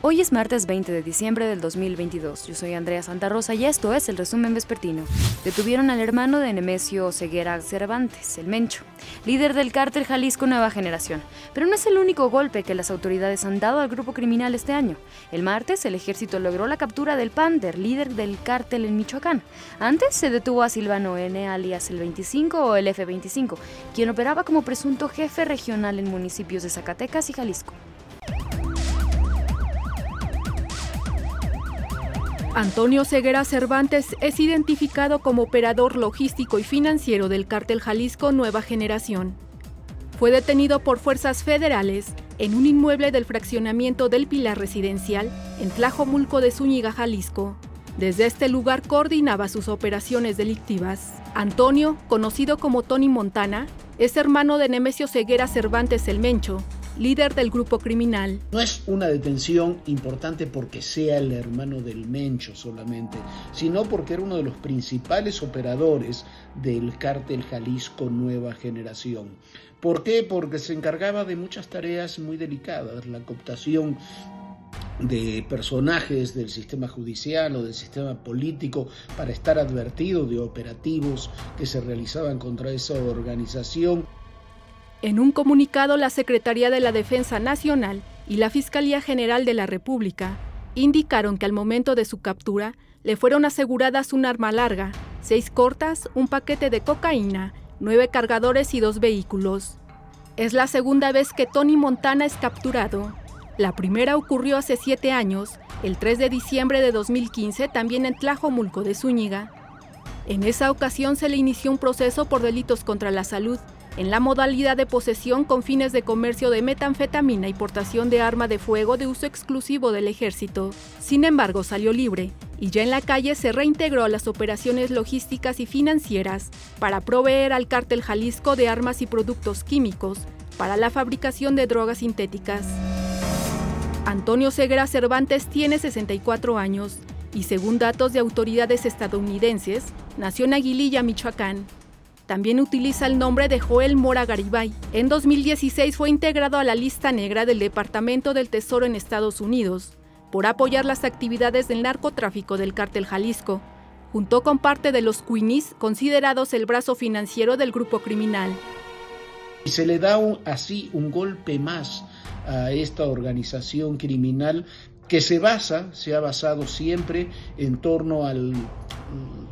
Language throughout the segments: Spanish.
Hoy es martes 20 de diciembre del 2022. Yo soy Andrea Santa Rosa y esto es el resumen vespertino. Detuvieron al hermano de Nemesio Ceguera Cervantes, el Mencho, líder del cártel Jalisco Nueva Generación. Pero no es el único golpe que las autoridades han dado al grupo criminal este año. El martes, el ejército logró la captura del Pander, líder del cártel en Michoacán. Antes se detuvo a Silvano N, alias el 25 o el F-25, quien operaba como presunto jefe regional en municipios de Zacatecas y Jalisco. Antonio Ceguera Cervantes es identificado como operador logístico y financiero del cártel Jalisco Nueva Generación. Fue detenido por fuerzas federales en un inmueble del fraccionamiento del Pilar Residencial en Tlajomulco de Zúñiga, Jalisco. Desde este lugar coordinaba sus operaciones delictivas. Antonio, conocido como Tony Montana, es hermano de Nemesio Ceguera Cervantes el Mencho, líder del grupo criminal. No es una detención importante porque sea el hermano del Mencho solamente, sino porque era uno de los principales operadores del cártel Jalisco Nueva Generación. ¿Por qué? Porque se encargaba de muchas tareas muy delicadas, la cooptación de personajes del sistema judicial o del sistema político para estar advertido de operativos que se realizaban contra esa organización. En un comunicado, la Secretaría de la Defensa Nacional y la Fiscalía General de la República indicaron que al momento de su captura le fueron aseguradas un arma larga, seis cortas, un paquete de cocaína, nueve cargadores y dos vehículos. Es la segunda vez que Tony Montana es capturado. La primera ocurrió hace siete años, el 3 de diciembre de 2015, también en Tlajomulco de Zúñiga. En esa ocasión se le inició un proceso por delitos contra la salud en la modalidad de posesión con fines de comercio de metanfetamina y portación de arma de fuego de uso exclusivo del ejército. Sin embargo, salió libre y ya en la calle se reintegró a las operaciones logísticas y financieras para proveer al cártel Jalisco de armas y productos químicos para la fabricación de drogas sintéticas. Antonio Segura Cervantes tiene 64 años y según datos de autoridades estadounidenses, nació en Aguililla, Michoacán. También utiliza el nombre de Joel Mora Garibay. En 2016 fue integrado a la lista negra del Departamento del Tesoro en Estados Unidos por apoyar las actividades del narcotráfico del cártel Jalisco, junto con parte de los Queenies, considerados el brazo financiero del grupo criminal. Y se le da así un golpe más a esta organización criminal que se basa, se ha basado siempre en torno al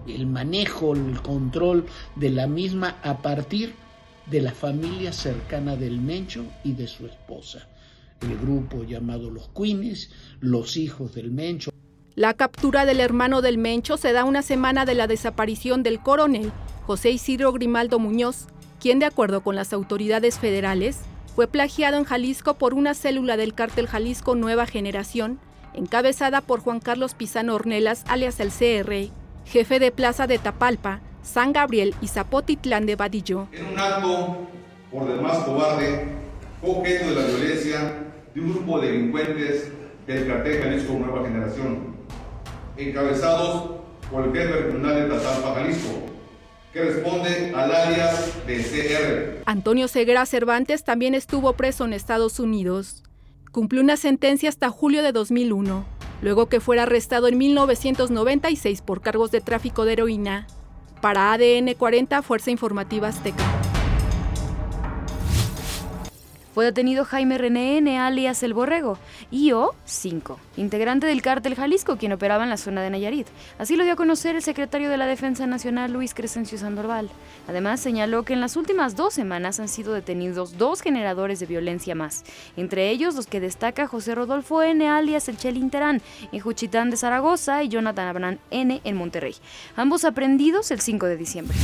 el manejo, el control de la misma a partir de la familia cercana del Mencho y de su esposa. El grupo llamado los Queenies, los hijos del Mencho. La captura del hermano del Mencho se da una semana de la desaparición del coronel José Isidro Grimaldo Muñoz, quien de acuerdo con las autoridades federales fue plagiado en Jalisco por una célula del cártel Jalisco Nueva Generación, encabezada por Juan Carlos Pizano Ornelas, alias el CR, jefe de plaza de Tapalpa, San Gabriel y Zapotitlán de Vadillo. En un acto por demás cobarde, objeto de la violencia de un grupo de delincuentes del cartel Jalisco Nueva Generación, encabezados por el jefe regional de Tapalpa, Jalisco, que responde al área de CR. Antonio Segura Cervantes también estuvo preso en Estados Unidos. Cumplió una sentencia hasta julio de 2001 luego que fuera arrestado en 1996 por cargos de tráfico de heroína. Para ADN 40, Fuerza Informativa Azteca. Fue detenido Jaime René N., alias El Borrego, IO 5, integrante del cártel Jalisco, quien operaba en la zona de Nayarit. Así lo dio a conocer el secretario de la Defensa Nacional, Luis Crescencio Sandoval. Además, señaló que en las últimas dos semanas han sido detenidos dos generadores de violencia más, entre ellos los que destaca José Rodolfo N., alias El Chelín Terán, en Juchitán de Zaragoza, y Jonathan Abraham N., en Monterrey, ambos aprendidos el 5 de diciembre.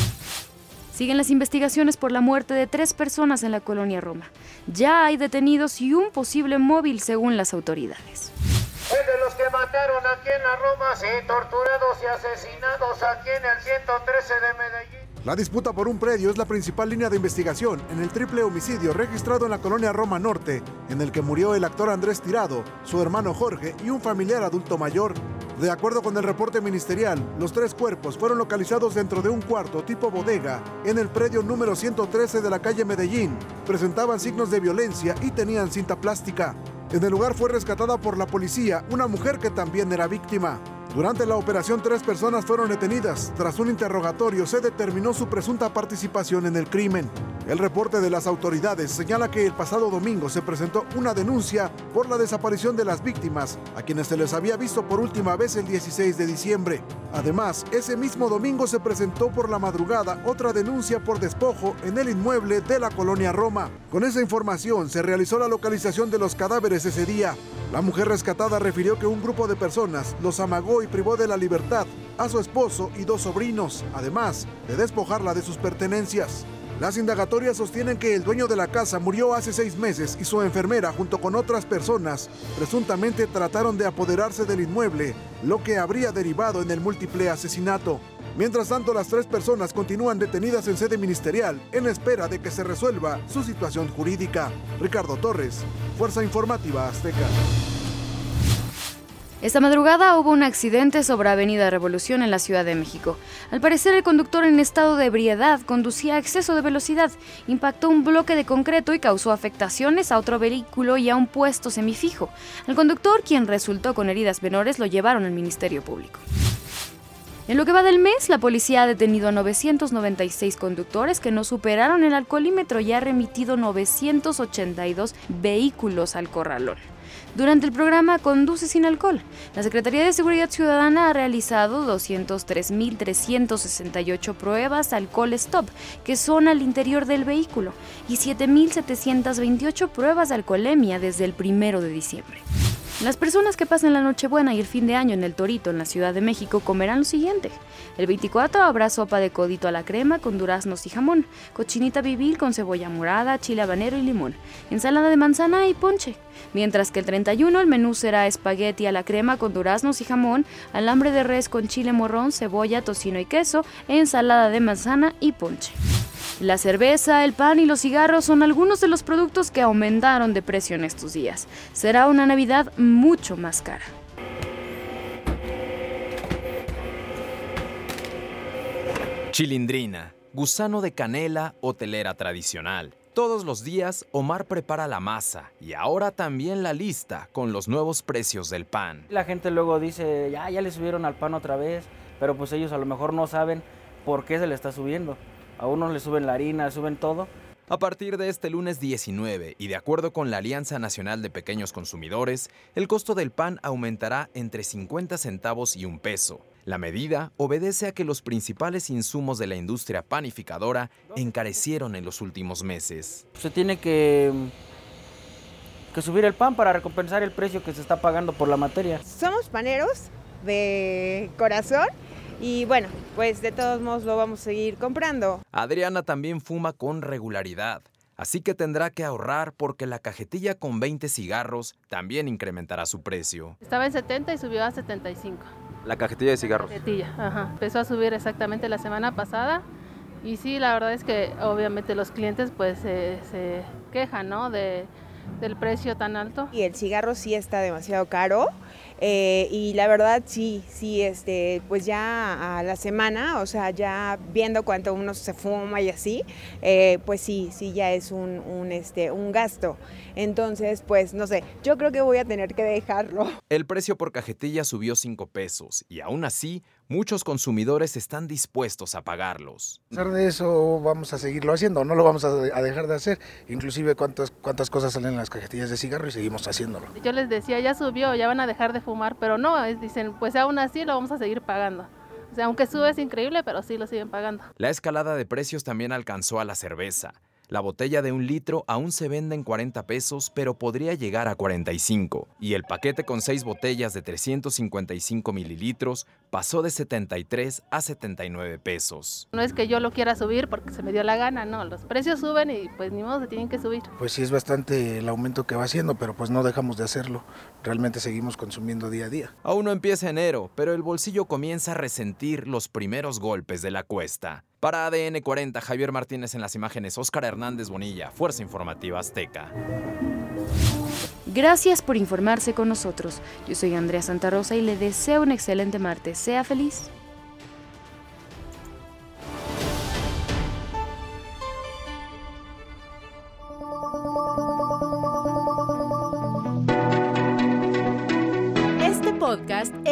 Siguen las investigaciones por la muerte de tres personas en la colonia Roma. Ya hay detenidos y un posible móvil según las autoridades. Es de los que mataron aquí en la Roma, sí, torturados y asesinados aquí en el 113 de Medellín. La disputa por un predio es la principal línea de investigación en el triple homicidio registrado en la colonia Roma Norte, en el que murió el actor Andrés Tirado, su hermano Jorge y un familiar adulto mayor. De acuerdo con el reporte ministerial, los tres cuerpos fueron localizados dentro de un cuarto tipo bodega en el predio número 113 de la calle Medellín. Presentaban signos de violencia y tenían cinta plástica. En el lugar fue rescatada por la policía una mujer que también era víctima. Durante la operación tres personas fueron detenidas. Tras un interrogatorio se determinó su presunta participación en el crimen. El reporte de las autoridades señala que el pasado domingo se presentó una denuncia por la desaparición de las víctimas, a quienes se les había visto por última vez el 16 de diciembre. Además, ese mismo domingo se presentó por la madrugada otra denuncia por despojo en el inmueble de la colonia Roma. Con esa información se realizó la localización de los cadáveres ese día. La mujer rescatada refirió que un grupo de personas los amagó y privó de la libertad a su esposo y dos sobrinos, además de despojarla de sus pertenencias. Las indagatorias sostienen que el dueño de la casa murió hace seis meses y su enfermera junto con otras personas presuntamente trataron de apoderarse del inmueble, lo que habría derivado en el múltiple asesinato. Mientras tanto, las tres personas continúan detenidas en sede ministerial en espera de que se resuelva su situación jurídica. Ricardo Torres, Fuerza Informativa Azteca. Esta madrugada hubo un accidente sobre Avenida Revolución en la Ciudad de México. Al parecer el conductor en estado de ebriedad conducía a exceso de velocidad, impactó un bloque de concreto y causó afectaciones a otro vehículo y a un puesto semifijo. El conductor, quien resultó con heridas menores, lo llevaron al Ministerio Público. En lo que va del mes, la policía ha detenido a 996 conductores que no superaron el alcoholímetro y ha remitido 982 vehículos al corralón. Durante el programa Conduce sin alcohol, la Secretaría de Seguridad Ciudadana ha realizado 203.368 pruebas alcohol stop, que son al interior del vehículo, y 7.728 pruebas de alcoholemia desde el primero de diciembre. Las personas que pasen la Nochebuena y el fin de año en el Torito, en la Ciudad de México, comerán lo siguiente. El 24 habrá sopa de codito a la crema con duraznos y jamón, cochinita bibil con cebolla morada, chile habanero y limón, ensalada de manzana y ponche. Mientras que el 31 el menú será espagueti a la crema con duraznos y jamón, alambre de res con chile morrón, cebolla, tocino y queso, ensalada de manzana y ponche. La cerveza, el pan y los cigarros son algunos de los productos que aumentaron de precio en estos días. Será una Navidad mucho más cara. Chilindrina, gusano de canela o telera tradicional. Todos los días Omar prepara la masa y ahora también la lista con los nuevos precios del pan. La gente luego dice, ya, ya le subieron al pan otra vez, pero pues ellos a lo mejor no saben por qué se le está subiendo. A unos le suben la harina, le suben todo. A partir de este lunes 19 y de acuerdo con la Alianza Nacional de Pequeños Consumidores, el costo del pan aumentará entre 50 centavos y un peso. La medida obedece a que los principales insumos de la industria panificadora encarecieron en los últimos meses. Se tiene que, que subir el pan para recompensar el precio que se está pagando por la materia. Somos paneros de corazón y bueno, pues de todos modos lo vamos a seguir comprando. Adriana también fuma con regularidad, así que tendrá que ahorrar porque la cajetilla con 20 cigarros también incrementará su precio. Estaba en 70 y subió a 75. La cajetilla de cigarros. Cajetilla, ajá. Empezó a subir exactamente la semana pasada y sí, la verdad es que obviamente los clientes pues se quejan, ¿no? De, del precio tan alto. Y el cigarro sí está demasiado caro. Eh, y la verdad sí, sí, este, pues ya a la semana, o sea, ya viendo cuánto uno se fuma y así, eh, pues sí, sí ya es un, un, este, un gasto. Entonces, pues no sé, yo creo que voy a tener que dejarlo. El precio por cajetilla subió 5 pesos y aún así muchos consumidores están dispuestos a pagarlos. A pesar de eso vamos a seguirlo haciendo, no lo vamos a dejar de hacer, inclusive cuántas, cuántas cosas salen en las cajetillas de cigarro y seguimos haciéndolo. Yo les decía, ya subió, ya van a dejar de fumar, pero no, dicen, pues aún así lo vamos a seguir pagando. O sea, aunque sube es increíble, pero sí lo siguen pagando. La escalada de precios también alcanzó a la cerveza. La botella de un litro aún se vende en 40 pesos, pero podría llegar a 45. Y el paquete con 6 botellas de 355 mililitros pasó de 73 a 79 pesos. No es que yo lo quiera subir porque se me dio la gana, no. Los precios suben y pues ni modo se tienen que subir. Pues sí es bastante el aumento que va haciendo, pero pues no dejamos de hacerlo. Realmente seguimos consumiendo día a día. Aún no empieza enero, pero el bolsillo comienza a resentir los primeros golpes de la cuesta. Para ADN 40, Javier Martínez en las imágenes, Óscar Hernández Bonilla, Fuerza Informativa Azteca. Gracias por informarse con nosotros. Yo soy Andrea Santa Rosa y le deseo un excelente martes. Sea feliz.